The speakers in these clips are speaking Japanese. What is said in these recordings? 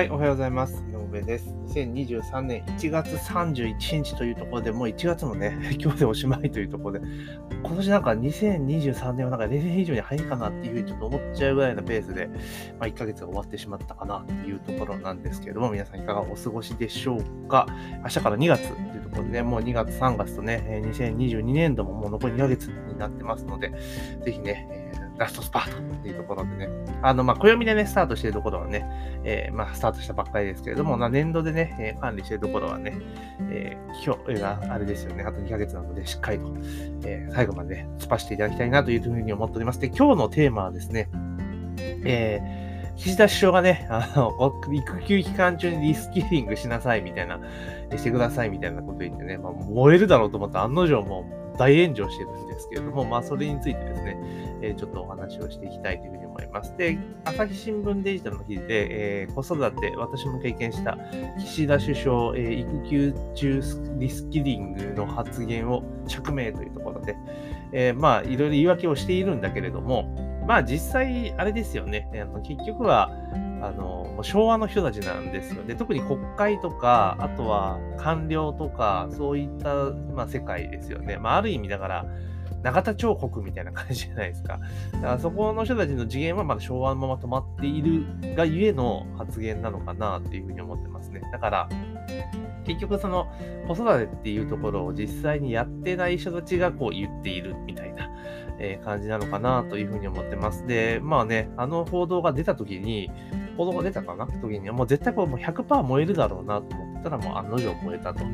はい、おはようございます。井上です。2023年1月31日というところで、もう1月もね、今日でおしまいというところで、今年なんか2023年はなんか例年以上に早いかなっていうふうにちょっと思っちゃうぐらいのペースで、まあ、1ヶ月が終わってしまったかなというところなんですけれども、皆さんいかがお過ごしでしょうか。明日から2月というところでね、もう2月3月とね、2022年度ももう残り2ヶ月になってますので、ぜひね、ラストスパートっていうところでね、あの、ま、暦でね、スタートしてるところはね、えーまあ、スタートしたばっかりですけれども、ま、年度でね、えー管理してるところはね、えー今日があれですよね、あと2ヶ月なので、しっかりと、えー最後まで、ね、突っ走っていただきたいなというふうに思っております。で、今日のテーマはですね、えー岸田首相がね、あの、育休期間中にリスキリングしなさいみたいな、してくださいみたいなこと言ってね、まあ、燃えるだろうと思った案の定もう大炎上してるんですけれども、まあ、それについてですね、えーちょっとお話をしていきたいというふうに思います。で、朝日新聞デジタルの記事で、えー子育て、私も経験した岸田首相、えー育休中リスキリングの発言を釈明というところで、えーまあ、いろいろ言い訳をしているんだけれども、まあ実際、あれですよね。あの結局は、あの、昭和の人たちなんですよ。で、特に国会とか、あとは官僚とか、そういった、まあ、世界ですよね。まあ、ある意味だから、永田彫刻みたいな感じじゃないですか。だからそこの人たちの次元はまだ昭和のまま止まっているがゆえの発言なのかなっていうふうに思ってますね。だから、結局その子育てっていうところを実際にやってない人たちがこう言っているみたいな、え感じなのかなというふうに思ってます。で、まあね、あの報道が出た時に、報道が出たかな？時には、もう絶対これもう100%燃えるだろうなと思ってたら、もう案の定燃えたと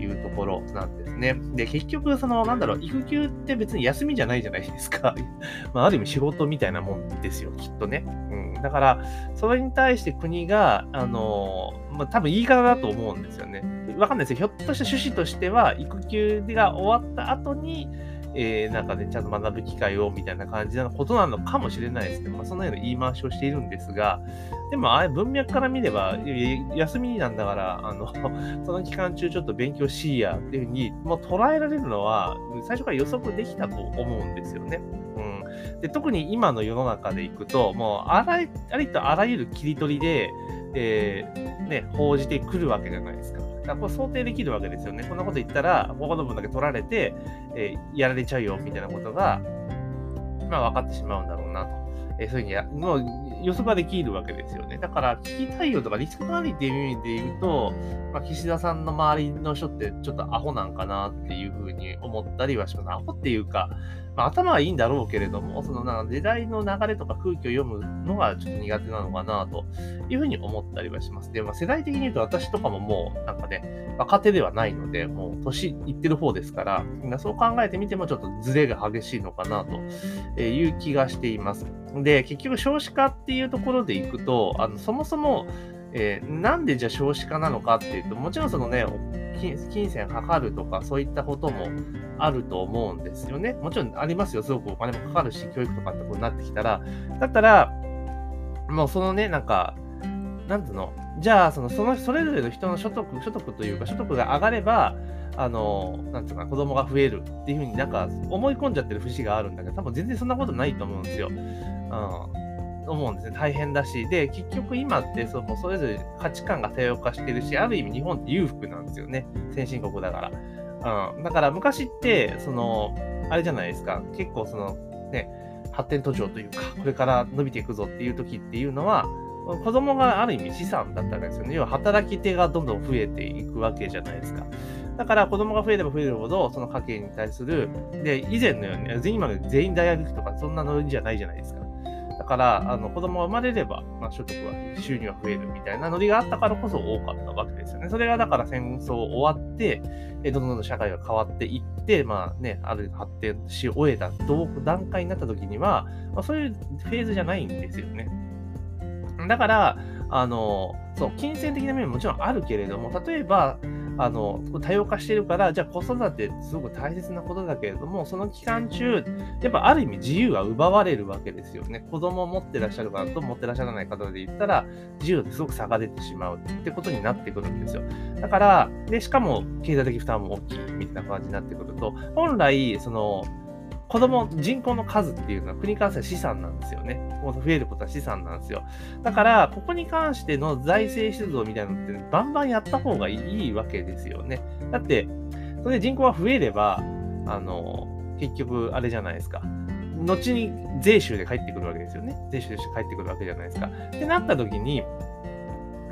いうところなんですね。で、結局、その、なんだろう、育休って別に休みじゃないじゃないですか。まあ、ある意味仕事みたいなもんですよ、きっとね。うん。だから、それに対して国が、あの、まあ、多分言い方だと思うんですよね。わかんないですよ。ひょっとした趣旨としては、育休が終わった後に、えーなんかね、ちゃんと学ぶ機会をみたいな感じなことなのかもしれないですけど、まあ、そのような言い回しをしているんですが、でも、あれ、文脈から見れば、休みなんだから、あの、その期間中ちょっと勉強しいやっていうふうに、もう捉えられるのは、最初から予測できたと思うんですよね。うん。で、特に今の世の中でいくと、もう、あらありとあらゆる切り取りで、えーね、報じてくるわけじゃないですか。だからこれ想定できるわけですよね。こんなこと言ったら、ここの分だけ取られて、えーやられちゃうよ、みたいなことが、まあ分かってしまうんだろうなと。えーそういうふうに、もう予測ができるわけですよね。だから、危機対応とかリスク管理っていう意味で言うと、まあ、岸田さんの周りの人ってちょっとアホなんかなっていうふうに思ったりはします。アホっていうか、まあ、頭はいいんだろうけれども、そのなんか時代の流れとか空気を読むのがちょっと苦手なのかなというふうに思ったりはします。で、まあ、世代的に言うと私とかももうなんかね、若手ではないので、もう年いってる方ですから、まあそう考えてみてもちょっとズレが激しいのかなという気がしています。で、結局少子化っていうところでいくと、あのそもそも、えーなんでじゃあ少子化なのかっていうと、もちろんそのね、金金銭測るとかそういったこともあると思うんですよね。もちろんありますよ。すごくお金もかかるし、教育とかってことになってきたら。だったら、もうそのね、なんか、なんつうの、じゃあ、その、その、それぞれの人の所得、所得というか、所得が上がれば、あの、なんつうかな、子供が増えるっていうふうになんか思い込んじゃってる節があるんだけど、多分全然そんなことないと思うんですよ。うん。思うんですね。大変だし。で、結局今ってそのそれぞれ価値観が多様化してるし、ある意味日本って裕福なんですよね。先進国だから。うん。だから昔って、その、あれじゃないですか。結構その、ね、発展途上というか、これから伸びていくぞっていう時っていうのは、子供がある意味資産だったわけですよね。要は働き手がどんどん増えていくわけじゃないですか。だから子供が増えれば増えるほど、その家計に対する、で、以前のように、全員今の全員大学行くとか、そんなノリじゃないじゃないですか。だから、あの子供が生まれれば、まあ、所得は、収入は増えるみたいなノリがあったからこそ多かったわけですよね。それがだから戦争終わって、えどんどんどんどん社会が変わっていって、まあね、ある発展し終えた段階になった時には、まあ、そういうフェーズじゃないんですよね。だから、あの、そう、金銭的な面ももちろんあるけれども、例えば、あの、多様化してるから、じゃあ子育てすごく大切なことだけれども、その期間中、やっぱある意味自由は奪われるわけですよね。子供を持ってらっしゃる方と持ってらっしゃらない方で言ったら、自由ってすごく差が出てしまうってことになってくるんですよ。だから、で、しかも経済的負担も大きいみたいな感じになってくると、本来、その、子供、人口の数っていうのは国からしたら資産なんですよね。増えることは資産なんですよ。だから、ここに関しての財政出動みたいなのって、バンバンやった方がいいわけですよね。だって、それで人口が増えれば、あの、結局、あれじゃないですか。後に税収で返ってくるわけですよね。税収で返ってくるわけじゃないですか。ってなった時に、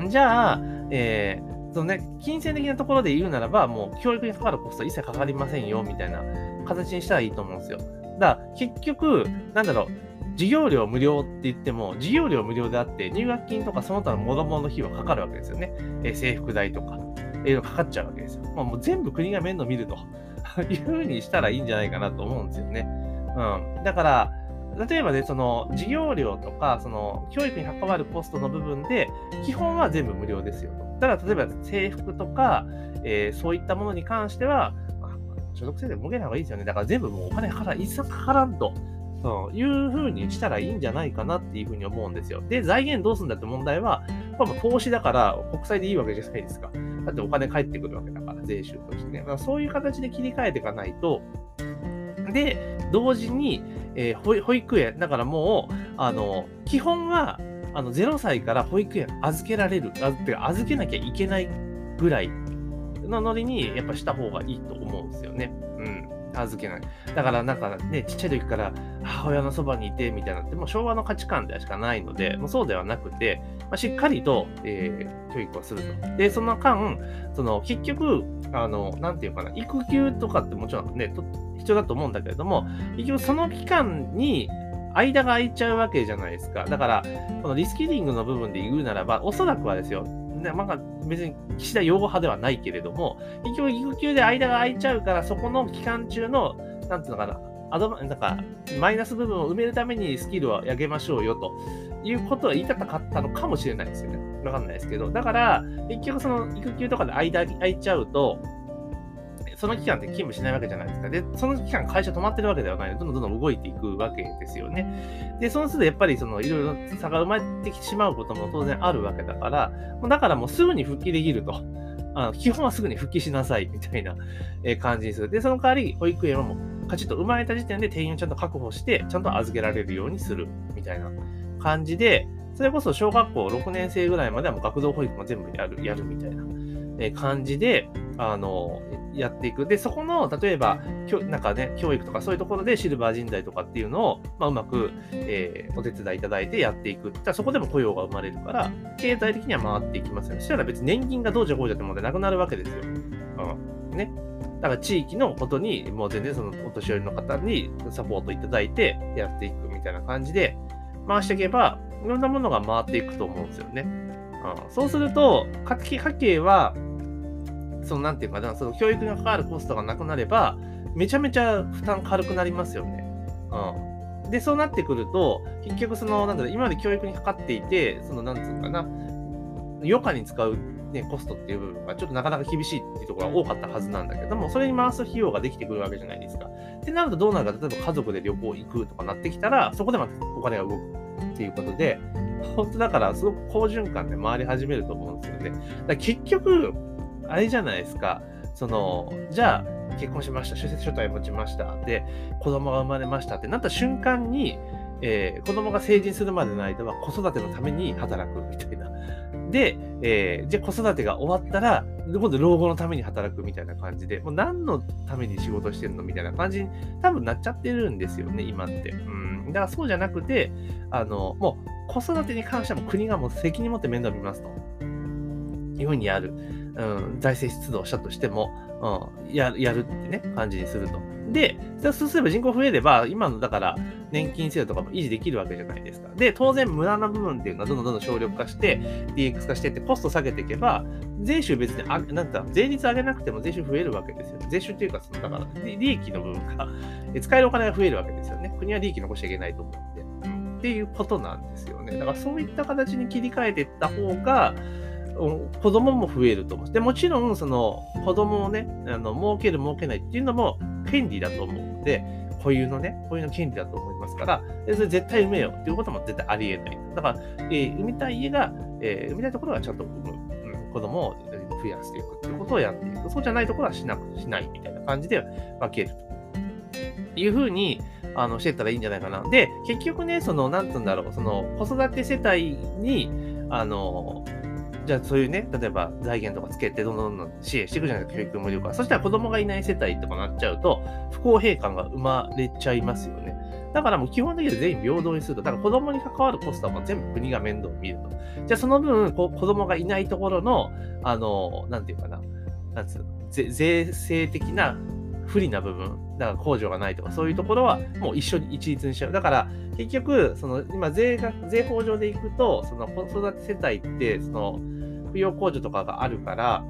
じゃあ、えー、そのね、金銭的なところで言うならば、もう教育にかかるコストは一切かかりませんよ、みたいな形にしたらいいと思うんですよ。だから、結局、なんだろう、授業料無料って言っても、授業料無料であって、入学金とかその他の諸々の費用かかるわけですよね。えー、制服代とか、えー、かかっちゃうわけですよ。まあ、もう全部国が面倒見ると いうふうにしたらいいんじゃないかなと思うんですよね。うん。だから、例えばね、その授業料とか、その教育に関わるコストの部分で、基本は全部無料ですよと。ただ、例えば制服とか、えー、そういったものに関しては、所得制で儲けない方がいいですよね。だから全部もうお金かからん、一切かからんと。そういうふうにしたらいいんじゃないかなっていうふうに思うんですよ。で、財源どうするんだって問題は、これも投資だから国債でいいわけじゃないですか。だってお金返ってくるわけだから、税収としてね。だからそういう形で切り替えていかないと、で、同時に、えー、保育園、だからもう、あの、基本は、あの、0歳から保育園預けられる、あてか預けなきゃいけないぐらいのノリに、やっぱした方がいいと思うんですよね。うん。預けない。だからなんかね、ちっちゃい時から母親のそばにいてみたいなって、もう昭和の価値観でしかないので、もうそうではなくて、まあ、しっかりと、えー、教育をすると。で、その間、その結局、あの、なんていうかな、育休とかってもちろんね、必要だと思うんだけれども、結局その期間に間が空いちゃうわけじゃないですか。だから、このリスキリングの部分で言うならば、おそらくはですよ、なんか、別に岸田擁護派ではないけれども、結局育休で間が空いちゃうから、そこの期間中の、なんていうのかな、アドバなんか、マイナス部分を埋めるためにスキルを上げましょうよということは言いたかったのかもしれないですよね。わかんないですけど。だから、結局その育休とかで間空いちゃうと、その期間って勤務しないわけじゃないですか。で、その期間会社止まってるわけではないので、どんどんどんどん動いていくわけですよね。で、その都度やっぱりそのいろいろ差が生まれてきてしまうことも当然あるわけだから、だからもうすぐに復帰できると。あの基本はすぐに復帰しなさいみたいな感じにする。で、その代わり保育園はもうカチッと生まれた時点で定員をちゃんと確保して、ちゃんと預けられるようにするみたいな感じで、それこそ小学校6年生ぐらいまではもう学童保育も全部やる、やるみたいな感じで、あの、やっていく。で、そこの、例えば、なんかね、教育とかそういうところでシルバー人材とかっていうのを、まあ、うまく、えー、お手伝いいただいてやっていく。じゃそこでも雇用が生まれるから、経済的には回っていきますよね。そしたら別に年金がどうじゃこうじゃって問題なくなるわけですよ。うん。ね。だから地域のことに、もう全然そのお年寄りの方にサポートいただいてやっていくみたいな感じで回していけば、いろんなものが回っていくと思うんですよね。うん、そうすると、家計は、その、なんていうか、その教育に関わるコストがなくなれば、めちゃめちゃ負担軽くなりますよね。うん。で、そうなってくると、結局その、なんだろう、今まで教育にかかっていて、その、なんていうかな、余暇に使う、ね、コストっていう部分がちょっとなかなか厳しいっていうところが多かったはずなんだけども、それに回す費用ができてくるわけじゃないですか。ってなるとどうなるか、例えば家族で旅行行くとかなってきたら、そこでまたお金が動くっていうことで、本当だからすごく好循環で回り始めると思うんですよね。だ結局、あれじゃないですか。その、じゃあ、結婚しました、出席書体持ちました、で、子供が生まれましたってなった瞬間に、えー、子供が成人するまでの間は子育てのために働くみたいな。で、えー、じゃあ子育てが終わったら、今度老後のために働くみたいな感じで、もう何のために仕事してるのみたいな感じに多分なっちゃってるんですよね、今って。うん。だからそうじゃなくて、あの、もう子育てに関してはも国がもう責任持って面倒見ますと。いうふうにやる。うん、財政出動したとしても、うん、ややるってね、感じにすると。で、そうすれば人口増えれば、今のだから年金制度とかも維持できるわけじゃないですか。で、当然無駄な部分っていうのはどんどんどんどん省力化して、DX 化してってコスト下げていけば、税収別にあ、なんだ、税率上げなくても税収増えるわけですよ。ね税収っていうか、そのだから利益の部分が、使えるお金が増えるわけですよね。国は利益残しちゃいけないと思って。っていうことなんですよね。だからそういった形に切り替えていった方が、子供も増えると思う。で、もちろん、その、子供をね、あの、儲ける儲けないっていうのも権利だと思うので、固有のね、固有の権利だと思いますから、それ絶対産めようっていうことも絶対ありえない。だから、えー、産みたい家が、えー、産みたいところはちゃんと、うん、子供を増やしていくっていうことをやっていく。そうじゃないところはしなくしないみたいな感じで分けるというふうに、あの、してったらいいんじゃないかな。で、結局ね、その、なんつうんだろう、その、子育て世帯に、あの、じゃあそういうね、例えば財源とかつけてどんどんどん支援していくじゃないですか、教育無料化。そしたら子供がいない世帯とかなっちゃうと、不公平感が生まれちゃいますよね。だからもう基本的に全員平等にすると、だから子供に関わるコストは全部国が面倒を見ると。じゃあその分、こう子供がいないところの、あの、なんていうかな、なんつう税制的な不利な部分、だから控除がないとか、そういうところはもう一緒に一律にしちゃう。だから、結局、その今税が、税法上でいくと、その子育て世帯って、その、扶養控除とかがあるから、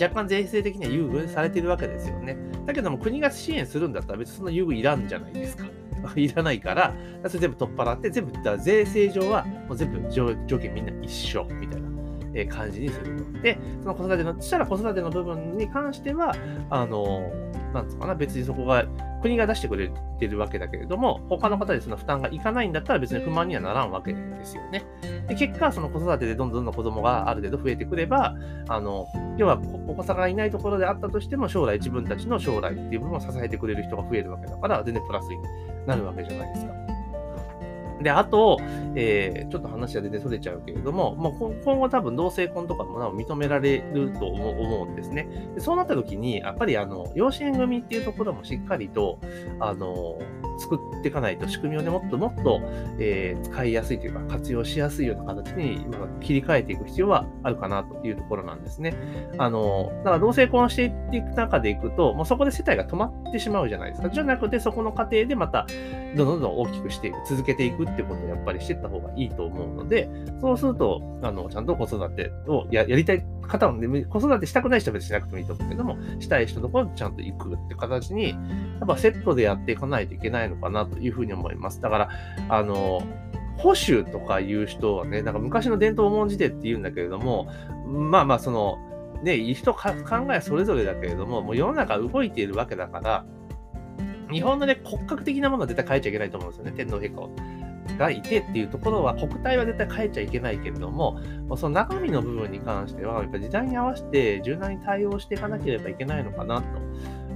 若干税制的には優遇されてるわけですよね。だけども国が支援するんだったら別にその優遇いらんじゃないですか。いらないから、それ全部取っ払って、全部、税制上はもう全部条件みんな一緒みたいな。え感じにすると。で、その子育ての、したら子育ての部分に関しては、あの、なんつうかな、別にそこが、国が出してくれてるわけだけれども、他の方でその負担がいかないんだったら別に不満にはならんわけですよね。で、結果、その子育てでどんどんどん子供がある程度増えてくれば、あの、要はお子さんがいないところであったとしても、将来自分たちの将来っていう部分を支えてくれる人が増えるわけだから、全然プラスになるわけじゃないですか。で、あと、えー、ちょっと話が出てそれちゃうけれども、まあ、今後多分同性婚とかも認められると思うんですね。でそうなった時に、やっぱりあの、養子縁組っていうところもしっかりと、あの、作っていかないと、仕組みをね、もっともっと、えー、使いやすいというか、活用しやすいような形に今切り替えていく必要はあるかなというところなんですね。あの、だから同性婚していく中でいくと、もうそこで世帯が止まってしまうじゃないですか。じゃなくて、そこの過程でまた、どんどんどん大きくしていく、続けていくってことをやっぱりしていった方がいいと思うので、そうすると、あの、ちゃんと子育てをやりたい方もね、子育てしたくない人は別にしなくてもいいと思うけども、したい人のところにちゃんと行くって形に、やっぱセットでやっていかないといけないのかなというふうに思います。だから、あの、保守とかいう人はね、なんか昔の伝統を重んじてって言うんだけれども、まあまあその、ね、いい人考えそれぞれだけれども、もう世の中動いているわけだから、日本のね、骨格的なものは絶対変えちゃいけないと思うんですよね、天皇陛下を。がいてっていうところは、国体は絶対変えちゃいけないけれども、その中身の部分に関しては、やっぱ時代に合わせて柔軟に対応していかなければいけないのかなと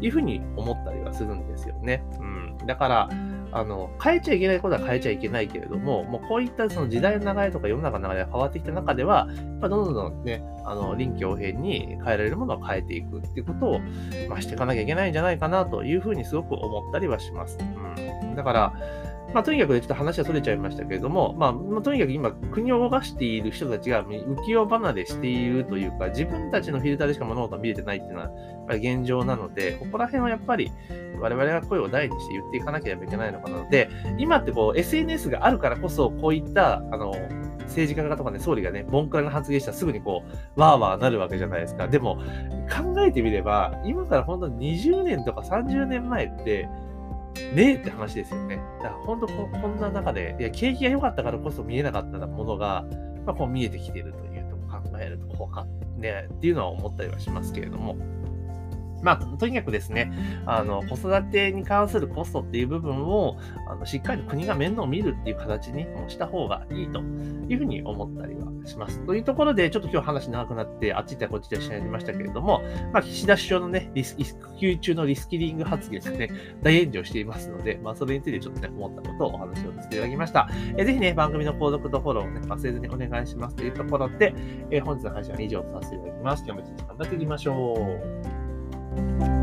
いうふうに思ったりはするんですよね。うん。だから、あの、変えちゃいけないことは変えちゃいけないけれども、もうこういったその時代の流れとか世の中の流れが変わってきた中では、やっぱどんどんね、あの、臨機応変に変えられるものを変えていくっていうことを、まあ、していかなきゃいけないんじゃないかなというふうにすごく思ったりはします。うん。だから、まあ、とにかく、ちょっと話はそれちゃいましたけれども、まあ、とにかく今、国を動かしている人たちが浮世離れしているというか、自分たちのフィルターでしか物事が見れてないっていうのは、現状なので、ここら辺はやっぱり、我々が声を大にして言っていかなければいけないのかなので、今ってこう、SNS があるからこそ、こういった、あの、政治家とかね、総理がね、ボンクラの発言したらすぐにこう、わーわーなるわけじゃないですか。でも、考えてみれば、今から本当に20年とか30年前って、ねえって話ですよね。だから本当ここんな中で、いや、景気が良かったからこそ見えなかったものが、まあ、こう見えてきているというとこ考えると、こうか、ね、っていうのは思ったりはしますけれども。まあ、とにかくですね、あの、子育てに関するコストっていう部分を、あの、しっかり国が面倒を見るっていう形にした方がいいというふうに思ったりはします。というところで、ちょっと今日話長くなって、あっち行ったらこっちでしゃべりましたけれども、まあ、岸田首相のね、リス育休中のリスキリング発言がね、大炎上していますので、まあ、それについてちょっとね、思ったことをお話をさせていただきました。えぜひね、番組の購読とフォローをね、忘れずにお願いしますというところで、え本日の配信は以上とさせていただきます。今日も一日頑張っていきましょう。Bye.